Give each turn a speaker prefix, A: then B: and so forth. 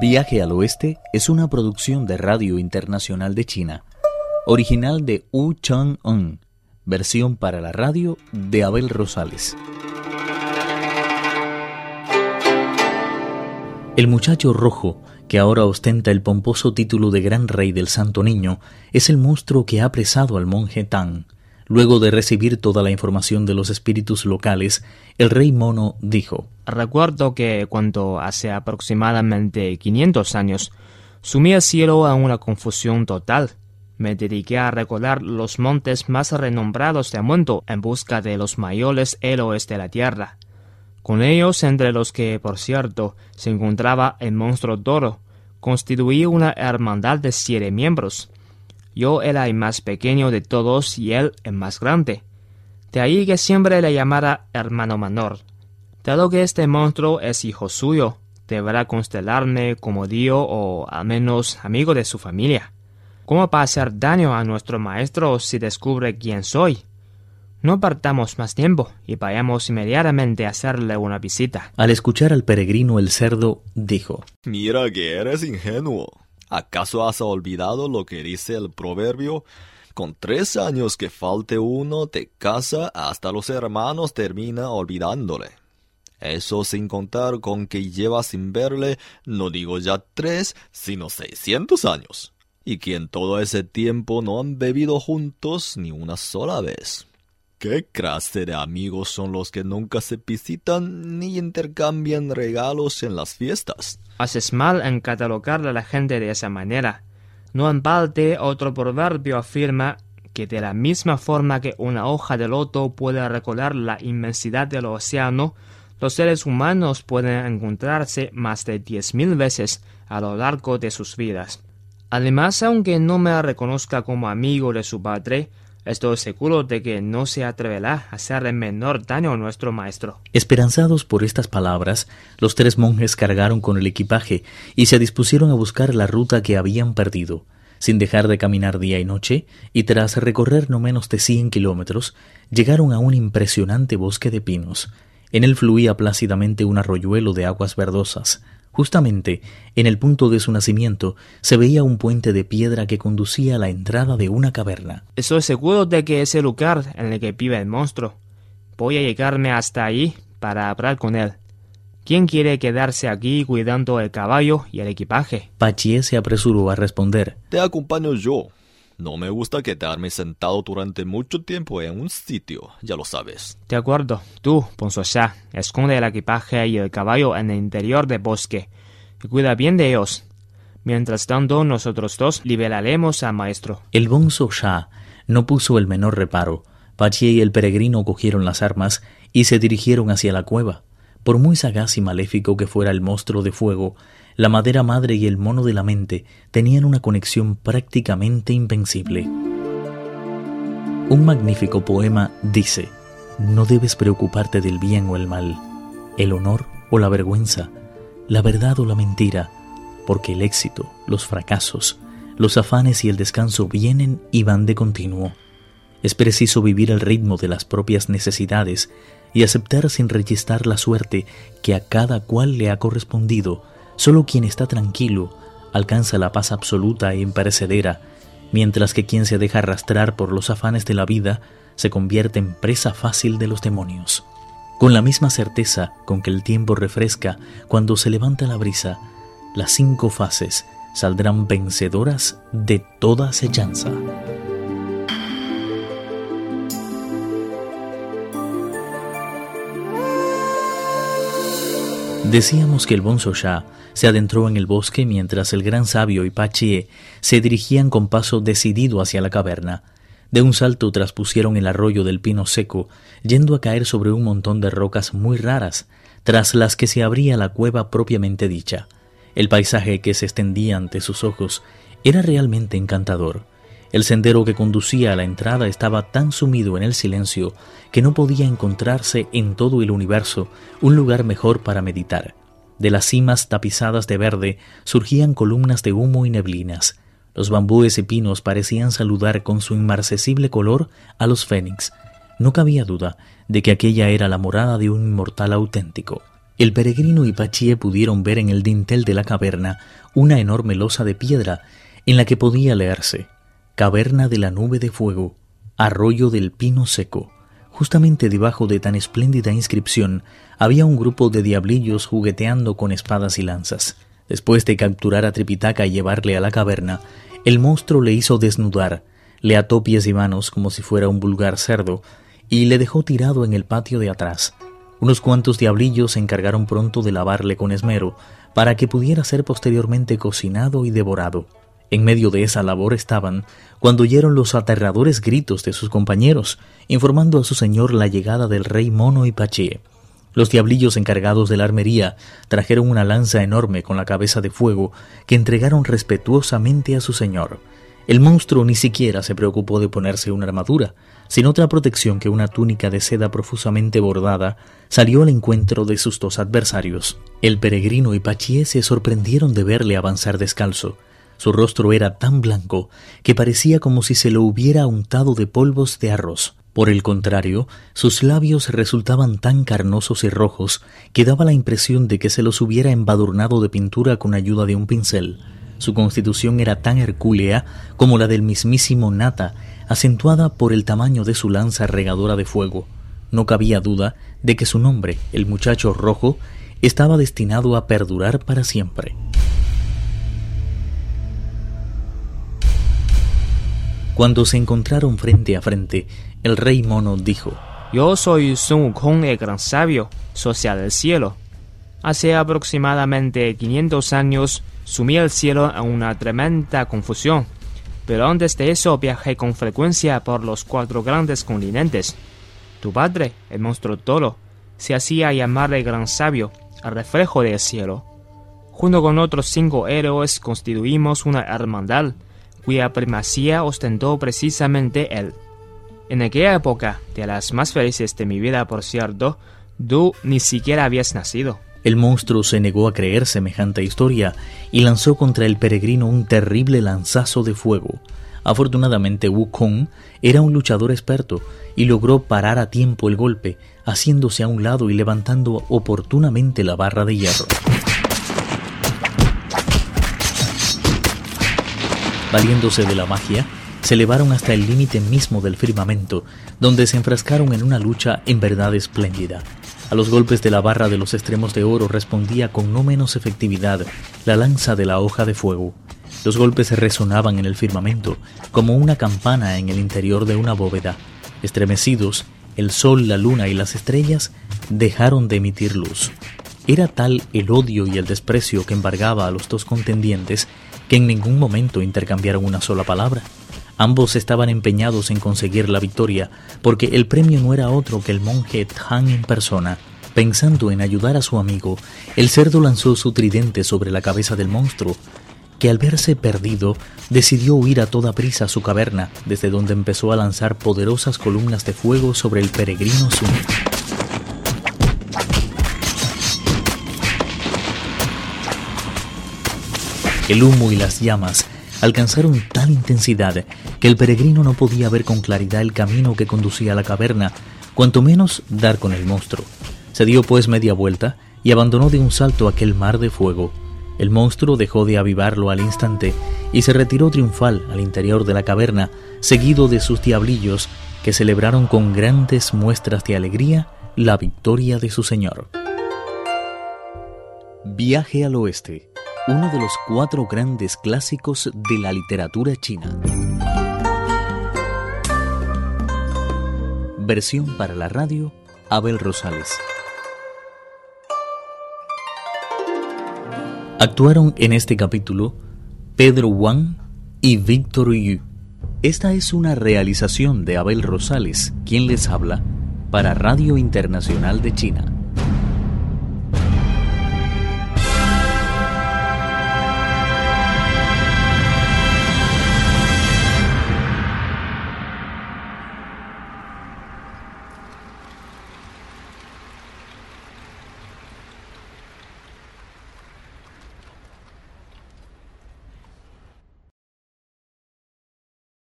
A: Viaje al Oeste es una producción de Radio Internacional de China, original de Wu Chang-un, versión para la radio de Abel Rosales. El muchacho rojo, que ahora ostenta el pomposo título de Gran Rey del Santo Niño, es el monstruo que ha apresado al monje Tang. Luego de recibir toda la información de los espíritus locales, el rey mono dijo
B: Recuerdo que cuando hace aproximadamente 500 años sumí el cielo a una confusión total. Me dediqué a recorrer los montes más renombrados del mundo en busca de los mayores héroes de la tierra. Con ellos, entre los que, por cierto, se encontraba el monstruo Doro, constituí una hermandad de siete miembros. Yo era el más pequeño de todos y él el más grande. De ahí que siempre le llamara hermano menor. Dado que este monstruo es hijo suyo, deberá constelarme como Dios o al menos amigo de su familia. ¿Cómo va a hacer daño a nuestro maestro si descubre quién soy? No partamos más tiempo y vayamos inmediatamente a hacerle una visita.
A: Al escuchar al peregrino el cerdo dijo
C: Mira que eres ingenuo. ¿Acaso has olvidado lo que dice el proverbio? Con tres años que falte uno de casa, hasta los hermanos termina olvidándole. Eso sin contar con que lleva sin verle, no digo ya tres, sino seiscientos años. Y que en todo ese tiempo no han bebido juntos ni una sola vez. ¿Qué clase de amigos son los que nunca se visitan ni intercambian regalos en las fiestas?
B: Haces mal en catalogar a la gente de esa manera. No en balde otro proverbio afirma que de la misma forma que una hoja de loto puede recorrer la inmensidad del océano, los seres humanos pueden encontrarse más de diez mil veces a lo largo de sus vidas. Además, aunque no me reconozca como amigo de su padre, Estoy seguro de que no se atreverá a hacer el menor daño a nuestro maestro.
A: Esperanzados por estas palabras, los tres monjes cargaron con el equipaje y se dispusieron a buscar la ruta que habían perdido. Sin dejar de caminar día y noche, y tras recorrer no menos de cien kilómetros, llegaron a un impresionante bosque de pinos. En él fluía plácidamente un arroyuelo de aguas verdosas. Justamente en el punto de su nacimiento se veía un puente de piedra que conducía a la entrada de una caverna.
B: Estoy seguro de que es el lugar en el que vive el monstruo. Voy a llegarme hasta allí para hablar con él. ¿Quién quiere quedarse aquí cuidando el caballo y el equipaje?
A: Pachie se apresuró a responder.
C: Te acompaño yo. No me gusta quedarme sentado durante mucho tiempo en un sitio, ya lo sabes.
B: De acuerdo. Tú, ya, esconde el equipaje y el caballo en el interior del bosque y cuida bien de ellos. Mientras tanto, nosotros dos liberaremos al maestro.
A: El bonzo Sha no puso el menor reparo. Pachie y el peregrino cogieron las armas y se dirigieron hacia la cueva. Por muy sagaz y maléfico que fuera el monstruo de fuego, la madera madre y el mono de la mente tenían una conexión prácticamente invencible. Un magnífico poema dice, no debes preocuparte del bien o el mal, el honor o la vergüenza, la verdad o la mentira, porque el éxito, los fracasos, los afanes y el descanso vienen y van de continuo. Es preciso vivir el ritmo de las propias necesidades y aceptar sin rechistar la suerte que a cada cual le ha correspondido Solo quien está tranquilo alcanza la paz absoluta e imperecedera, mientras que quien se deja arrastrar por los afanes de la vida se convierte en presa fácil de los demonios. Con la misma certeza con que el tiempo refresca cuando se levanta la brisa, las cinco fases saldrán vencedoras de toda acechanza. Decíamos que el Bonzo Shah se adentró en el bosque mientras el gran sabio y Pachie se dirigían con paso decidido hacia la caverna. De un salto traspusieron el arroyo del pino seco, yendo a caer sobre un montón de rocas muy raras, tras las que se abría la cueva propiamente dicha. El paisaje que se extendía ante sus ojos era realmente encantador. El sendero que conducía a la entrada estaba tan sumido en el silencio que no podía encontrarse en todo el universo un lugar mejor para meditar. De las cimas tapizadas de verde surgían columnas de humo y neblinas. Los bambúes y pinos parecían saludar con su inmarcesible color a los fénix. No cabía duda de que aquella era la morada de un inmortal auténtico. el peregrino y Pachie pudieron ver en el dintel de la caverna una enorme losa de piedra en la que podía leerse Caverna de la nube de fuego, arroyo del pino seco. Justamente debajo de tan espléndida inscripción había un grupo de diablillos jugueteando con espadas y lanzas. Después de capturar a Tripitaka y llevarle a la caverna, el monstruo le hizo desnudar, le ató pies y manos como si fuera un vulgar cerdo, y le dejó tirado en el patio de atrás. Unos cuantos diablillos se encargaron pronto de lavarle con esmero, para que pudiera ser posteriormente cocinado y devorado. En medio de esa labor estaban cuando oyeron los aterradores gritos de sus compañeros, informando a su señor la llegada del rey Mono y Paché. Los diablillos encargados de la armería trajeron una lanza enorme con la cabeza de fuego que entregaron respetuosamente a su señor. El monstruo ni siquiera se preocupó de ponerse una armadura, sin otra protección que una túnica de seda profusamente bordada, salió al encuentro de sus dos adversarios. El peregrino y Pachié se sorprendieron de verle avanzar descalzo. Su rostro era tan blanco que parecía como si se lo hubiera untado de polvos de arroz. Por el contrario, sus labios resultaban tan carnosos y rojos que daba la impresión de que se los hubiera embadurnado de pintura con ayuda de un pincel. Su constitución era tan hercúlea como la del mismísimo Nata, acentuada por el tamaño de su lanza regadora de fuego. No cabía duda de que su nombre, el muchacho rojo, estaba destinado a perdurar para siempre. Cuando se encontraron frente a frente, el rey mono dijo,
B: Yo soy Sun Wukong el gran sabio, social del cielo. Hace aproximadamente 500 años sumí el cielo en una tremenda confusión, pero antes de eso viajé con frecuencia por los cuatro grandes continentes. Tu padre, el monstruo toro, se hacía llamar el gran sabio, el reflejo del cielo. Junto con otros cinco héroes constituimos una hermandad cuya primacía ostentó precisamente él. En aquella época, de las más felices de mi vida, por cierto, tú ni siquiera habías nacido.
A: El monstruo se negó a creer semejante historia y lanzó contra el peregrino un terrible lanzazo de fuego. Afortunadamente Wukong era un luchador experto y logró parar a tiempo el golpe, haciéndose a un lado y levantando oportunamente la barra de hierro. Valiéndose de la magia, se elevaron hasta el límite mismo del firmamento, donde se enfrascaron en una lucha en verdad espléndida. A los golpes de la barra de los extremos de oro respondía con no menos efectividad la lanza de la hoja de fuego. Los golpes resonaban en el firmamento como una campana en el interior de una bóveda. Estremecidos, el sol, la luna y las estrellas dejaron de emitir luz. Era tal el odio y el desprecio que embargaba a los dos contendientes que en ningún momento intercambiaron una sola palabra. Ambos estaban empeñados en conseguir la victoria, porque el premio no era otro que el monje Than en persona. Pensando en ayudar a su amigo, el cerdo lanzó su tridente sobre la cabeza del monstruo, que al verse perdido decidió huir a toda prisa a su caverna, desde donde empezó a lanzar poderosas columnas de fuego sobre el peregrino Sun. El humo y las llamas alcanzaron tal intensidad que el peregrino no podía ver con claridad el camino que conducía a la caverna, cuanto menos dar con el monstruo. Se dio pues media vuelta y abandonó de un salto aquel mar de fuego. El monstruo dejó de avivarlo al instante y se retiró triunfal al interior de la caverna, seguido de sus diablillos, que celebraron con grandes muestras de alegría la victoria de su señor. Viaje al oeste uno de los cuatro grandes clásicos de la literatura china. Versión para la radio, Abel Rosales. Actuaron en este capítulo Pedro Wang y Víctor Yu. Esta es una realización de Abel Rosales, quien les habla, para Radio Internacional de China.